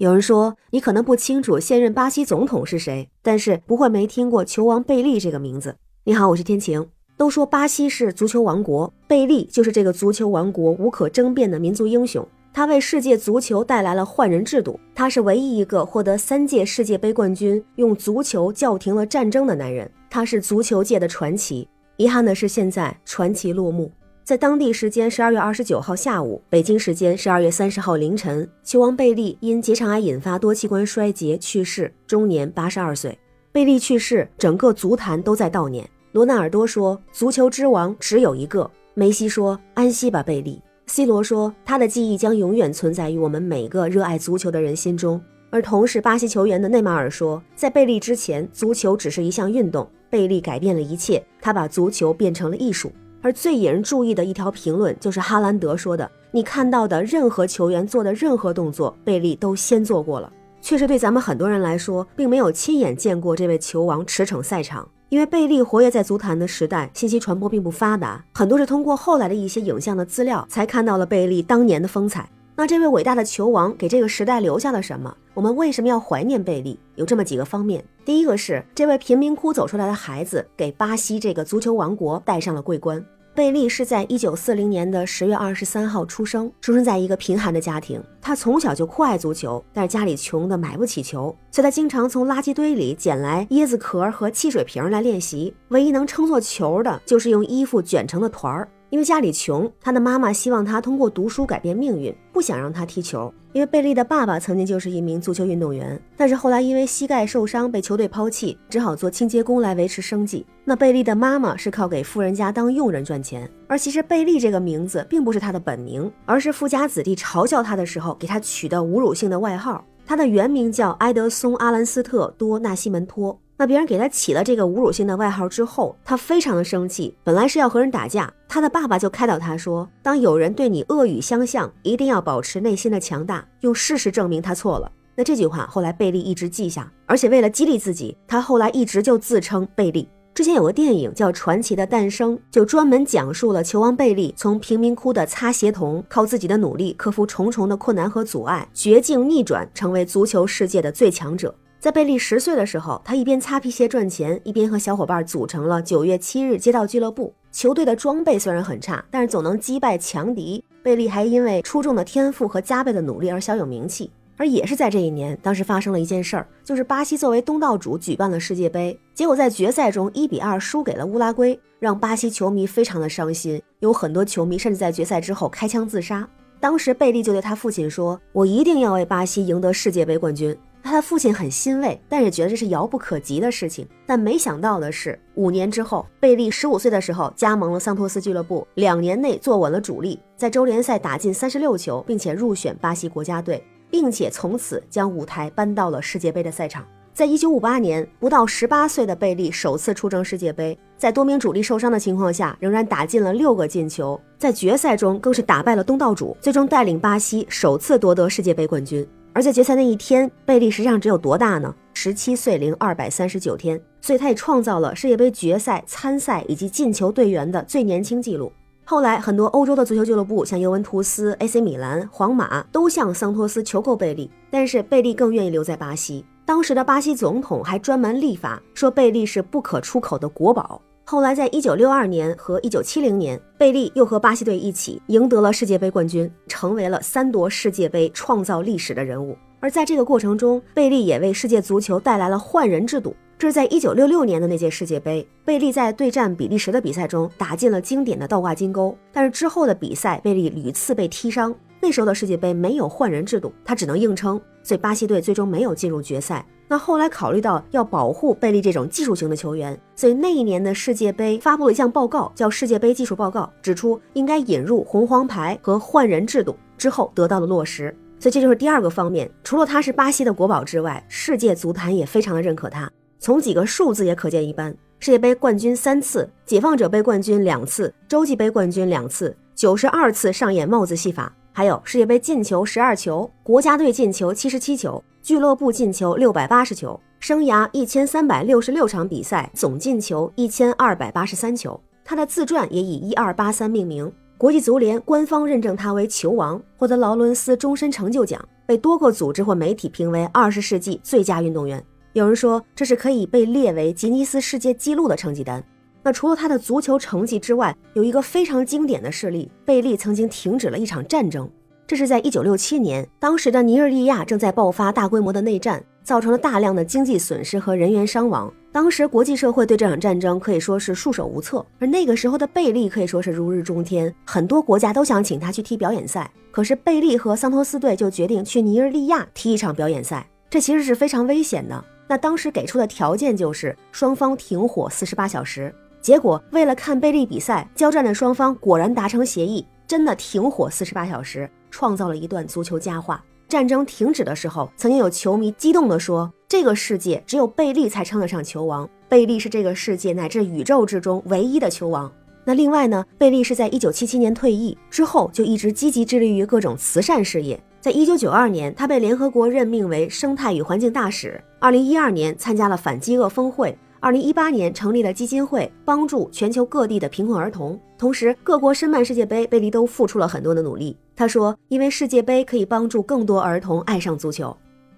有人说，你可能不清楚现任巴西总统是谁，但是不会没听过球王贝利这个名字。你好，我是天晴。都说巴西是足球王国，贝利就是这个足球王国无可争辩的民族英雄。他为世界足球带来了换人制度，他是唯一一个获得三届世界杯冠军、用足球叫停了战争的男人。他是足球界的传奇。遗憾的是，现在传奇落幕。在当地时间十二月二十九号下午，北京时间十二月三十号凌晨，球王贝利因结肠癌引发多器官衰竭去世，终年八十二岁。贝利去世，整个足坛都在悼念。罗纳尔多说：“足球之王只有一个。”梅西说：“安息吧，贝利。”C 罗说：“他的记忆将永远存在于我们每个热爱足球的人心中。”而同是巴西球员的内马尔说：“在贝利之前，足球只是一项运动，贝利改变了一切，他把足球变成了艺术。”而最引人注意的一条评论就是哈兰德说的：“你看到的任何球员做的任何动作，贝利都先做过了。”确实，对咱们很多人来说，并没有亲眼见过这位球王驰骋赛场，因为贝利活跃在足坛的时代，信息传播并不发达，很多是通过后来的一些影像的资料才看到了贝利当年的风采。那这位伟大的球王给这个时代留下了什么？我们为什么要怀念贝利？有这么几个方面。第一个是这位贫民窟走出来的孩子，给巴西这个足球王国戴上了桂冠。贝利是在一九四零年的十月二十三号出生，出生在一个贫寒的家庭。他从小就酷爱足球，但是家里穷的买不起球，所以他经常从垃圾堆里捡来椰子壳和汽水瓶来练习。唯一能称作球的，就是用衣服卷成的团儿。因为家里穷，他的妈妈希望他通过读书改变命运，不想让他踢球。因为贝利的爸爸曾经就是一名足球运动员，但是后来因为膝盖受伤被球队抛弃，只好做清洁工来维持生计。那贝利的妈妈是靠给富人家当佣人赚钱。而其实贝利这个名字并不是他的本名，而是富家子弟嘲笑他的时候给他取的侮辱性的外号。他的原名叫埃德松·阿兰斯特·多纳西门托。那别人给他起了这个侮辱性的外号之后，他非常的生气，本来是要和人打架。他的爸爸就开导他说：“当有人对你恶语相向，一定要保持内心的强大，用事实证明他错了。”那这句话后来贝利一直记下，而且为了激励自己，他后来一直就自称贝利。之前有个电影叫《传奇的诞生》，就专门讲述了球王贝利从贫民窟的擦鞋童，靠自己的努力克服重重的困难和阻碍，绝境逆转，成为足球世界的最强者。在贝利十岁的时候，他一边擦皮鞋赚钱，一边和小伙伴组成了九月七日街道俱乐部。球队的装备虽然很差，但是总能击败强敌。贝利还因为出众的天赋和加倍的努力而小有名气。而也是在这一年，当时发生了一件事儿，就是巴西作为东道主举办了世界杯，结果在决赛中一比二输给了乌拉圭，让巴西球迷非常的伤心。有很多球迷甚至在决赛之后开枪自杀。当时贝利就对他父亲说：“我一定要为巴西赢得世界杯冠军。”他的父亲很欣慰，但也觉得这是遥不可及的事情。但没想到的是，五年之后，贝利十五岁的时候加盟了桑托斯俱乐部，两年内坐稳了主力，在周联赛打进三十六球，并且入选巴西国家队，并且从此将舞台搬到了世界杯的赛场。在一九五八年，不到十八岁的贝利首次出征世界杯，在多名主力受伤的情况下，仍然打进了六个进球，在决赛中更是打败了东道主，最终带领巴西首次夺得世界杯冠军。而在决赛那一天，贝利实际上只有多大呢？十七岁零二百三十九天，所以他也创造了世界杯决赛参赛以及进球队员的最年轻纪录。后来，很多欧洲的足球俱乐部，像尤文图斯、AC 米兰、皇马，都向桑托斯求购贝利，但是贝利更愿意留在巴西。当时的巴西总统还专门立法说，贝利是不可出口的国宝。后来，在一九六二年和一九七零年，贝利又和巴西队一起赢得了世界杯冠军，成为了三夺世界杯创造历史的人物。而在这个过程中，贝利也为世界足球带来了换人制度。这是在一九六六年的那届世界杯，贝利在对战比利时的比赛中打进了经典的倒挂金钩。但是之后的比赛，贝利屡次被踢伤。那时候的世界杯没有换人制度，他只能硬撑，所以巴西队最终没有进入决赛。那后来考虑到要保护贝利这种技术型的球员，所以那一年的世界杯发布了一项报告，叫《世界杯技术报告》，指出应该引入红黄牌和换人制度，之后得到了落实。所以这就是第二个方面，除了他是巴西的国宝之外，世界足坛也非常的认可他。从几个数字也可见一斑：世界杯冠军三次，解放者杯冠军两次，洲际杯冠军两次，九十二次上演帽子戏法，还有世界杯进球十二球，国家队进球七十七球。俱乐部进球六百八十球，生涯一千三百六十六场比赛总进球一千二百八十三球。他的自传也以一二八三命名，国际足联官方认证他为球王，获得劳伦斯终身成就奖。被多个组织或媒体评为二十世纪最佳运动员。有人说这是可以被列为吉尼斯世界纪录的成绩单。那除了他的足球成绩之外，有一个非常经典的事例：贝利曾经停止了一场战争。这是在一九六七年，当时的尼日利亚正在爆发大规模的内战，造成了大量的经济损失和人员伤亡。当时国际社会对这场战争可以说是束手无策，而那个时候的贝利可以说是如日中天，很多国家都想请他去踢表演赛。可是贝利和桑托斯队就决定去尼日利亚踢一场表演赛，这其实是非常危险的。那当时给出的条件就是双方停火四十八小时。结果为了看贝利比赛，交战的双方果然达成协议，真的停火四十八小时。创造了一段足球佳话。战争停止的时候，曾经有球迷激动地说：“这个世界只有贝利才称得上球王，贝利是这个世界乃至宇宙之中唯一的球王。”那另外呢，贝利是在一九七七年退役之后，就一直积极致力于各种慈善事业。在一九九二年，他被联合国任命为生态与环境大使。二零一二年，参加了反饥饿峰会。二零一八年成立了基金会，帮助全球各地的贫困儿童。同时，各国申办世界杯，贝利都付出了很多的努力。他说：“因为世界杯可以帮助更多儿童爱上足球。”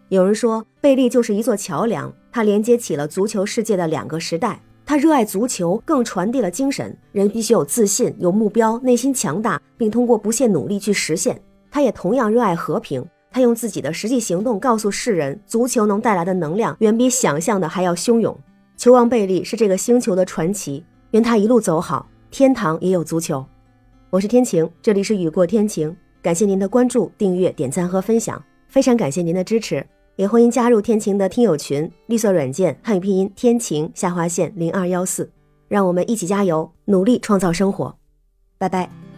有人说，贝利就是一座桥梁，他连接起了足球世界的两个时代。他热爱足球，更传递了精神：人必须有自信、有目标、内心强大，并通过不懈努力去实现。他也同样热爱和平，他用自己的实际行动告诉世人，足球能带来的能量远比想象的还要汹涌。球王贝利是这个星球的传奇，愿他一路走好，天堂也有足球。我是天晴，这里是雨过天晴，感谢您的关注、订阅、点赞和分享，非常感谢您的支持，也欢迎加入天晴的听友群，绿色软件汉语拼音天晴下划线零二幺四，让我们一起加油，努力创造生活，拜拜。